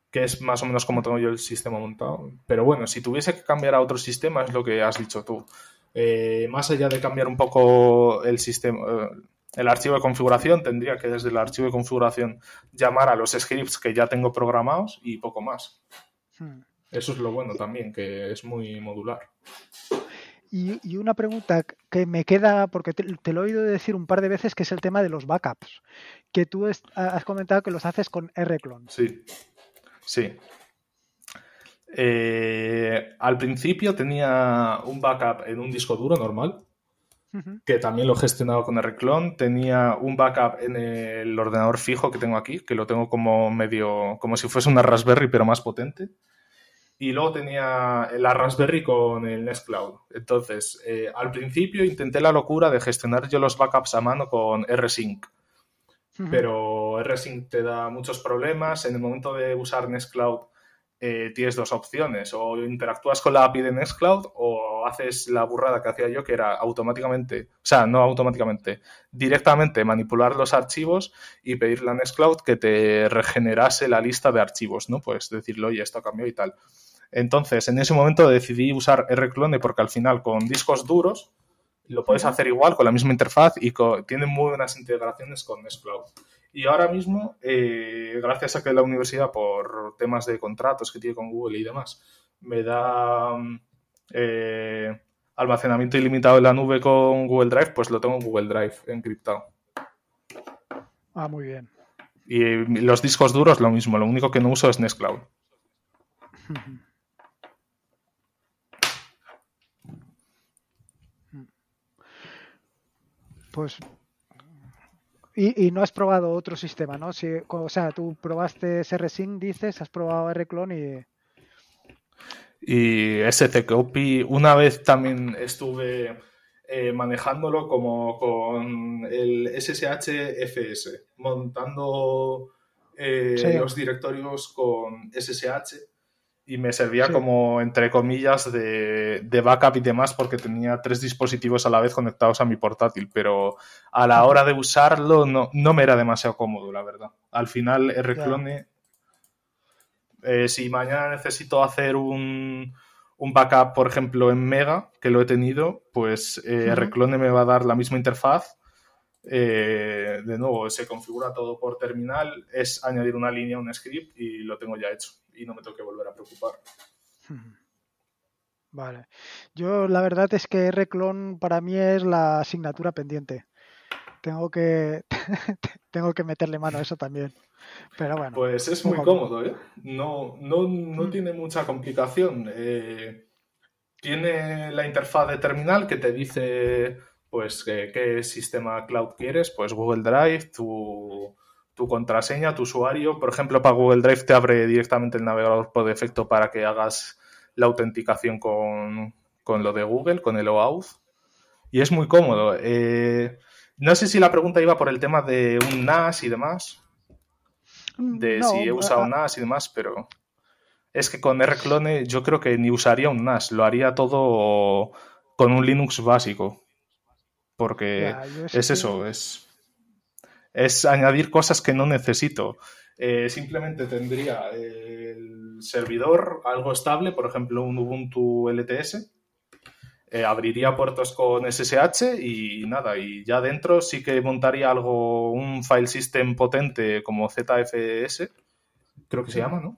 que es más o menos como tengo yo el sistema montado. Pero bueno, si tuviese que cambiar a otro sistema, es lo que has dicho tú. Eh, más allá de cambiar un poco el sistema, eh, el archivo de configuración, tendría que desde el archivo de configuración llamar a los scripts que ya tengo programados y poco más. Hmm. Eso es lo bueno también, que es muy modular. Y, una pregunta que me queda, porque te, lo he oído decir un par de veces, que es el tema de los backups. Que tú has comentado que los haces con rclone. Sí, sí. Eh, al principio tenía un backup en un disco duro normal, que también lo he gestionado con Rclone. Tenía un backup en el ordenador fijo que tengo aquí, que lo tengo como medio, como si fuese una Raspberry, pero más potente. Y luego tenía la Raspberry con el Nextcloud. Entonces, eh, al principio intenté la locura de gestionar yo los backups a mano con rsync. Pero rsync te da muchos problemas. En el momento de usar Nextcloud eh, tienes dos opciones, o interactúas con la API de Nextcloud o haces la burrada que hacía yo, que era automáticamente, o sea, no automáticamente, directamente manipular los archivos y pedirle a Nextcloud que te regenerase la lista de archivos, ¿no? Pues decirle, oye, esto cambió y tal. Entonces, en ese momento decidí usar rclone porque al final con discos duros Lo puedes hacer igual con la misma interfaz y tiene muy buenas integraciones con Nextcloud. Y ahora mismo, eh, gracias a que la universidad, por temas de contratos que tiene con Google y demás, me da eh, almacenamiento ilimitado en la nube con Google Drive, pues lo tengo en Google Drive encriptado. Ah, muy bien. Y los discos duros lo mismo, lo único que no uso es Nextcloud. <laughs> Pues y, no has probado otro sistema, ¿no? Si, o sea, tú probaste SRSync, dices, has probado Rclone y... Y SCCopy, una vez también estuve eh, manejándolo como con el SSH montando eh, los directorios con SSH y me servía como, entre comillas, de, de, backup y demás porque tenía tres dispositivos a la vez conectados a mi portátil, pero a la hora de usarlo no, no me era demasiado cómodo, la verdad. Al final, Rclone, eh, si mañana necesito hacer un, un, backup, por ejemplo, en Mega, que lo he tenido, pues eh, Rclone me va a dar la misma interfaz. Eh, de nuevo, se configura todo por terminal, es añadir una línea, un script y lo tengo ya hecho y no me tengo que volver a preocupar. <laughs> Vale. Yo la verdad es que R-Clone para mí es la asignatura pendiente. Tengo que <laughs> tengo que meterle mano a eso también. Pero bueno. Pues es muy cómodo, ¿eh? No, no, no mm. tiene mucha complicación. Eh, tiene la interfaz de terminal que te dice pues qué sistema cloud quieres, pues Google Drive, tu tu contraseña, tu usuario. Por ejemplo, para Google Drive te abre directamente el navegador por defecto para que hagas la autenticación con, lo de Google, con el OAuth. Y es muy cómodo. Eh, no sé si la pregunta iba por el tema de un NAS y demás. De si he usado un NAS y demás, pero es que con Rclone yo creo que ni usaría un NAS, lo haría todo con un Linux básico. Porque es eso, es es añadir cosas que no necesito. Eh, simplemente tendría el servidor algo estable, por ejemplo, un Ubuntu LTS. Eh, abriría puertos con SSH y nada, y ya dentro sí que montaría algo, un file system potente como ZFS, creo que se llama, ¿no?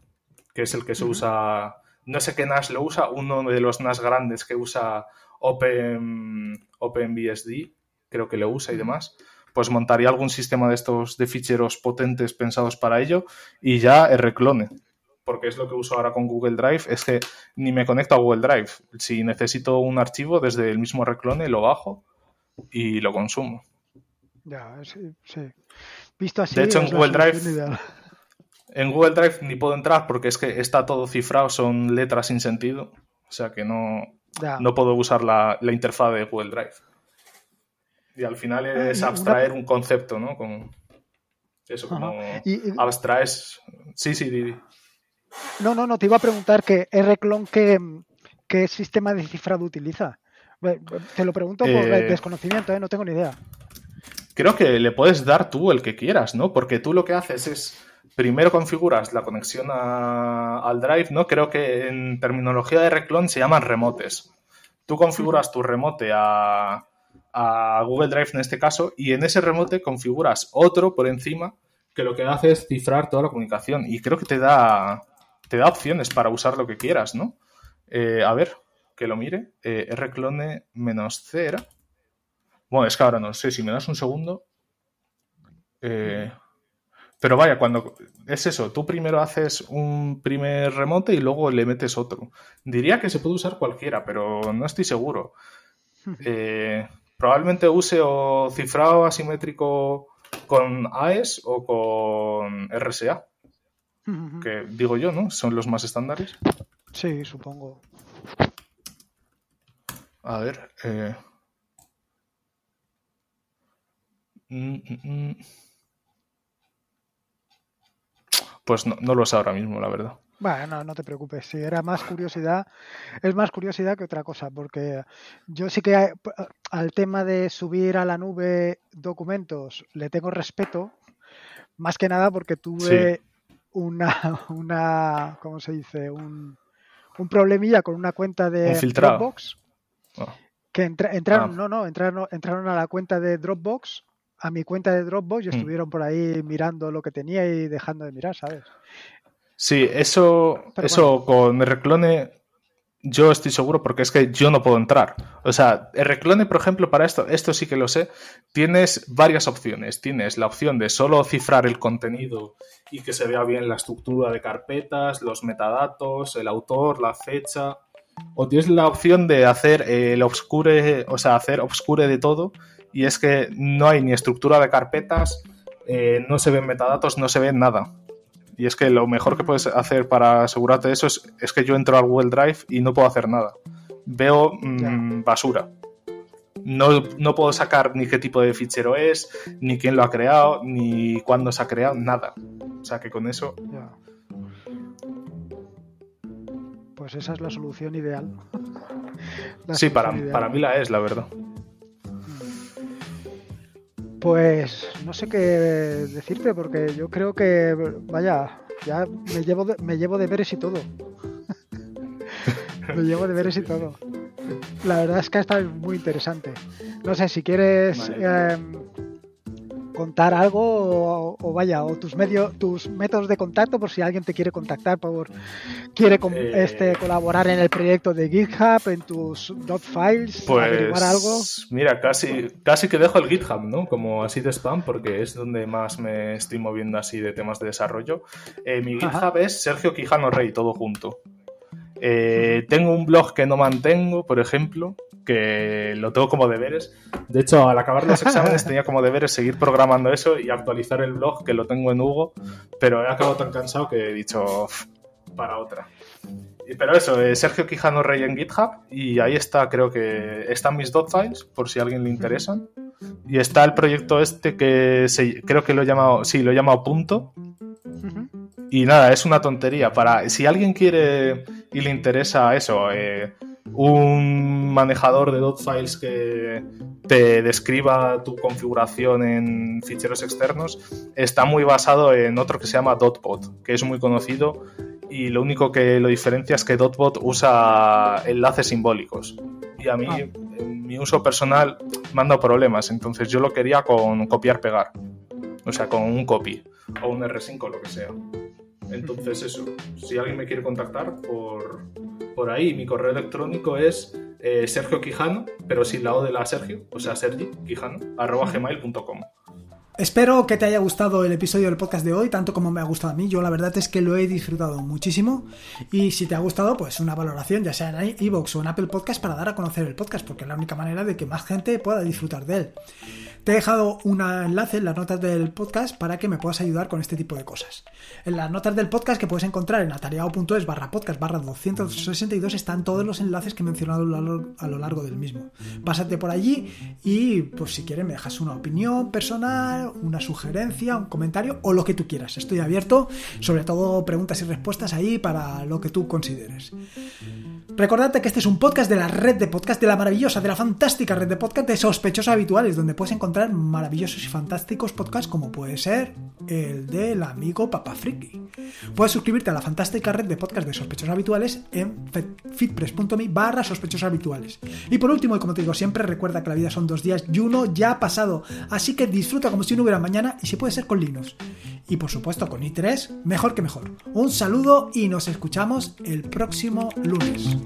Que es el que se usa, no sé qué NAS lo usa, uno de los NAS grandes que usa Open, OpenBSD, creo que lo usa y demás pues montaría algún sistema de estos de ficheros potentes pensados para ello y ya Rclone. Porque es lo que uso ahora con Google Drive, es que ni me conecto a Google Drive. Si necesito un archivo desde el mismo Rclone, lo bajo y lo consumo. Ya, sí, sí. Visto así. De hecho, en Google Drive. En Google Drive ni puedo entrar porque es que está todo cifrado, son letras sin sentido. O sea que no, no puedo usar la, la interfaz de Google Drive. Y al final ah, es abstraer un concepto, ¿no? Como eso, como abstraes. Sí, sí, Didi. No, no, no, te iba a preguntar que Rclone, ¿qué, qué sistema de cifrado utiliza? Te lo pregunto por eh, desconocimiento, ¿eh? no tengo ni idea. Creo que le puedes dar tú el que quieras, ¿no? Porque tú lo que haces es primero configuras la conexión al drive, ¿no? Creo que en terminología de Reclone se llaman remotes. Tú configuras tu remote a, a Google Drive en este caso, y en ese remote configuras otro por encima que lo que hace es cifrar toda la comunicación. Y creo que te da, te da opciones para usar lo que quieras, ¿no? Eh, a ver, que lo mire. Eh, rclone menos C Bueno, es que ahora no sé, si me das un segundo. Eh, pero vaya, cuando es eso, tú primero haces un primer remote y luego le metes otro. Diría que se puede usar cualquiera, pero no estoy seguro. <laughs> Eh, probablemente use o cifrado asimétrico con AES o con RSA. Que digo yo, ¿no? Son los más estándares. Sí, supongo. A ver. Eh... Mm, mm, mm. Pues no, no lo sé ahora mismo, la verdad. Bueno, no, te preocupes. Si era más curiosidad, es más curiosidad que otra cosa, porque yo sí que al tema de subir a la nube documentos le tengo respeto, más que nada porque tuve una, una, ¿cómo se dice? Un, un problemilla con una cuenta de Dropbox. Ah. Que entraron, ah. no, no, entraron, entraron a la cuenta de Dropbox, a mi cuenta de Dropbox y mm. estuvieron por ahí mirando lo que tenía y dejando de mirar, ¿sabes? Sí, eso, eso con Reclone yo estoy seguro porque es que yo no puedo entrar. O sea, Reclone, por ejemplo, para esto, esto sí que lo sé, tienes varias opciones. Tienes la opción de solo cifrar el contenido y que se vea bien la estructura de carpetas, los metadatos, el autor, la fecha. O tienes la opción de hacer el obscure, o sea, hacer obscure de todo. Y es que no hay ni estructura de carpetas, eh, no se ven metadatos, no se ve nada. Y es que lo mejor que puedes hacer para asegurarte de eso es, que yo entro al Google Drive y no puedo hacer nada. Veo mm, basura. No, no, puedo sacar ni qué tipo de fichero es, ni quién lo ha creado, ni cuándo se ha creado, nada. O sea que con eso. Pues esa es la solución ideal. <laughs> sí, para, para mí la es, la verdad. Pues no sé qué decirte, porque yo creo que, vaya, ya me llevo de, me llevo deberes y todo. <laughs> me llevo deberes y todo. La verdad es que ha estado muy interesante. No sé si quieres em, contar algo o, vaya, o tus medios, tus métodos de contacto por si alguien te quiere contactar, por quiere eh, este, colaborar en el proyecto de GitHub, en tus dot files, pues, averiguar algo. Mira, casi, casi que dejo el GitHub, ¿no? Como así de spam, porque es donde más me estoy moviendo así de temas de desarrollo. Eh, mi GitHub es Sergio Quijano Rey, todo junto. Eh, tengo un blog que no mantengo, por ejemplo, que lo tengo como deberes. De hecho, al acabar los exámenes <laughs> tenía como deberes seguir programando eso y actualizar el blog, que lo tengo en Hugo, pero he acabado tan cansado que he dicho para otra. Pero eso, eh, Sergio Quijano Rey en GitHub y ahí está, creo que están mis dot files, por si a alguien le interesan. Y está el proyecto este que creo que lo he llamado, sí, lo he llamado punto. Y nada, es una tontería. Para, si alguien quiere y le interesa eso, eh, un manejador de dot files que te describa tu configuración en ficheros externos, está muy basado en otro que se llama Dotbot, que es muy conocido y lo único que lo diferencia es que Dotbot usa enlaces simbólicos. Y a mí, ah. en mi uso personal, me han dado problemas, entonces yo lo quería con copiar-pegar, o sea, con un copy o un R5, lo que sea. Entonces eso, si alguien me quiere contactar por, por ahí, mi correo electrónico es eh, Sergio Quijano, pero sin la O de la Sergio, o sea, Sergi Quijano, arroba gmail.com. Espero que te haya gustado el episodio del podcast de hoy, tanto como me ha gustado a mí. Yo la verdad es que lo he disfrutado muchísimo. Y si te ha gustado, pues una valoración, ya sea en iVoox o en Apple Podcast, para dar a conocer el podcast, porque es la única manera de que más gente pueda disfrutar de él. Te he dejado un enlace en las notas del podcast para que me puedas ayudar con este tipo de cosas. En las notas del podcast que puedes encontrar en atareado.es barra podcast barra 262 están todos los enlaces que he mencionado a lo largo del mismo. Pásate por allí y pues si quieres me dejas una opinión personal, una sugerencia, un comentario o lo que tú quieras. Estoy abierto, sobre todo preguntas y respuestas ahí para lo que tú consideres. Recordate que este es un podcast de la red de podcast, de la maravillosa, de la fantástica red de podcast de sospechosos habituales, donde puedes encontrar maravillosos y fantásticos podcasts como puede ser el del amigo Papa Friki. Puedes suscribirte a la fantástica red de podcast de sospechosos habituales en fitpress.me barra sospechosos habituales. Y por último, y como te digo siempre, recuerda que la vida son dos días y uno ya ha pasado, así que disfruta como si no hubiera mañana y si puede ser con Linux. Y por supuesto con i3, mejor que mejor. Un saludo y nos escuchamos el próximo lunes.